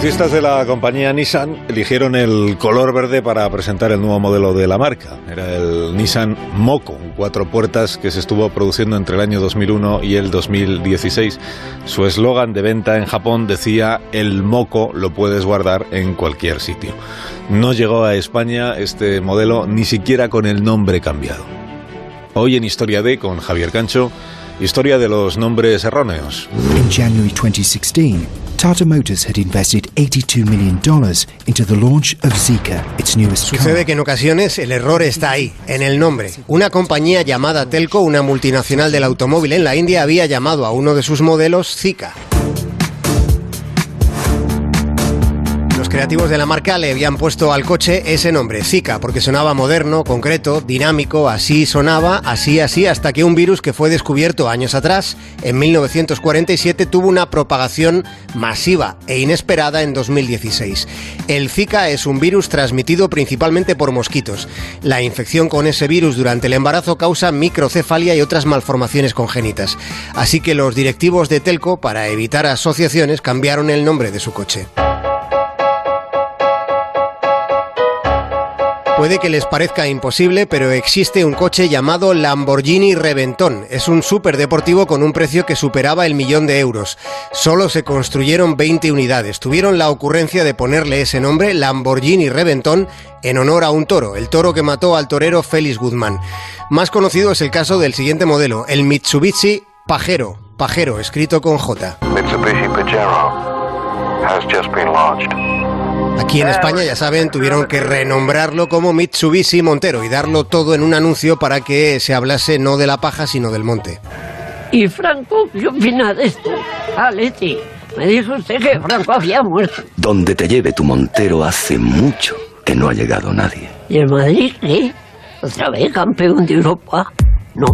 publicistas de la compañía Nissan eligieron el color verde para presentar el nuevo modelo de la marca. Era el Nissan Moco, cuatro puertas que se estuvo produciendo entre el año 2001 y el 2016. Su eslogan de venta en Japón decía, el Moco lo puedes guardar en cualquier sitio. No llegó a España este modelo ni siquiera con el nombre cambiado. Hoy en Historia D con Javier Cancho, historia de los nombres erróneos. In January 2016, Tata Motors had invested $82 million into the launch of Zika, its newest Sucede que en ocasiones el error está ahí, en el nombre. Una compañía llamada Telco, una multinacional del automóvil en la India, había llamado a uno de sus modelos Zika. Creativos de la marca le habían puesto al coche ese nombre, Zika, porque sonaba moderno, concreto, dinámico, así sonaba, así, así, hasta que un virus que fue descubierto años atrás, en 1947, tuvo una propagación masiva e inesperada en 2016. El Zika es un virus transmitido principalmente por mosquitos. La infección con ese virus durante el embarazo causa microcefalia y otras malformaciones congénitas. Así que los directivos de Telco, para evitar asociaciones, cambiaron el nombre de su coche. Puede que les parezca imposible, pero existe un coche llamado Lamborghini Reventón. Es un superdeportivo con un precio que superaba el millón de euros. Solo se construyeron 20 unidades. Tuvieron la ocurrencia de ponerle ese nombre, Lamborghini Reventón, en honor a un toro, el toro que mató al torero Félix Guzmán. Más conocido es el caso del siguiente modelo, el Mitsubishi Pajero, Pajero, escrito con J. Mitsubishi Pajero has just been launched. Aquí en España, ya saben, tuvieron que renombrarlo como Mitsubishi Montero y darlo todo en un anuncio para que se hablase no de la paja, sino del monte. ¿Y Franco qué opina de esto? Ah, Leti, me dijo usted que Franco había muerto. Donde te lleve tu Montero hace mucho que no ha llegado nadie. ¿Y el Madrid qué? ¿Otra vez campeón de Europa? No.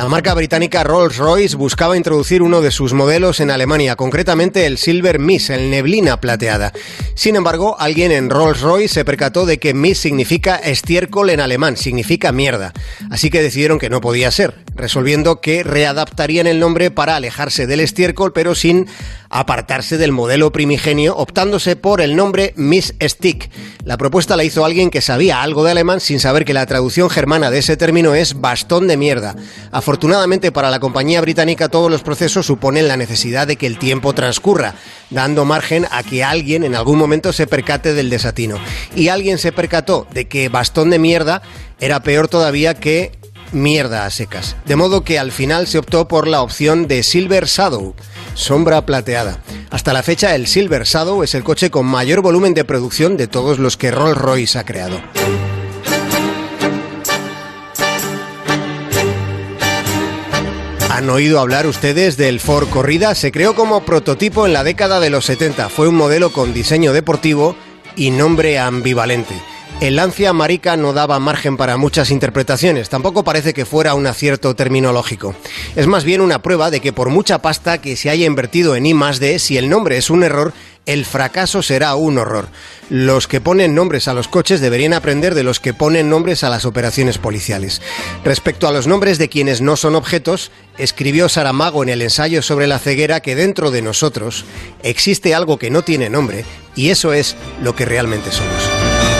La marca británica Rolls-Royce buscaba introducir uno de sus modelos en Alemania, concretamente el Silver Miss, el neblina plateada. Sin embargo, alguien en Rolls-Royce se percató de que Miss significa estiércol en alemán, significa mierda. Así que decidieron que no podía ser, resolviendo que readaptarían el nombre para alejarse del estiércol, pero sin apartarse del modelo primigenio, optándose por el nombre Miss Stick. La propuesta la hizo alguien que sabía algo de alemán sin saber que la traducción germana de ese término es bastón de mierda. Afortunadamente para la compañía británica todos los procesos suponen la necesidad de que el tiempo transcurra, dando margen a que alguien en algún momento se percate del desatino. Y alguien se percató de que bastón de mierda era peor todavía que mierda a secas. De modo que al final se optó por la opción de Silver Shadow, sombra plateada. Hasta la fecha el Silver Shadow es el coche con mayor volumen de producción de todos los que Rolls-Royce ha creado. ¿Han oído hablar ustedes del Ford Corrida? Se creó como prototipo en la década de los 70. Fue un modelo con diseño deportivo y nombre ambivalente. El Lancia Marica no daba margen para muchas interpretaciones, tampoco parece que fuera un acierto terminológico. Es más bien una prueba de que por mucha pasta que se haya invertido en I D, si el nombre es un error, el fracaso será un horror. Los que ponen nombres a los coches deberían aprender de los que ponen nombres a las operaciones policiales. Respecto a los nombres de quienes no son objetos, escribió Saramago en el ensayo sobre la ceguera que dentro de nosotros existe algo que no tiene nombre y eso es lo que realmente somos.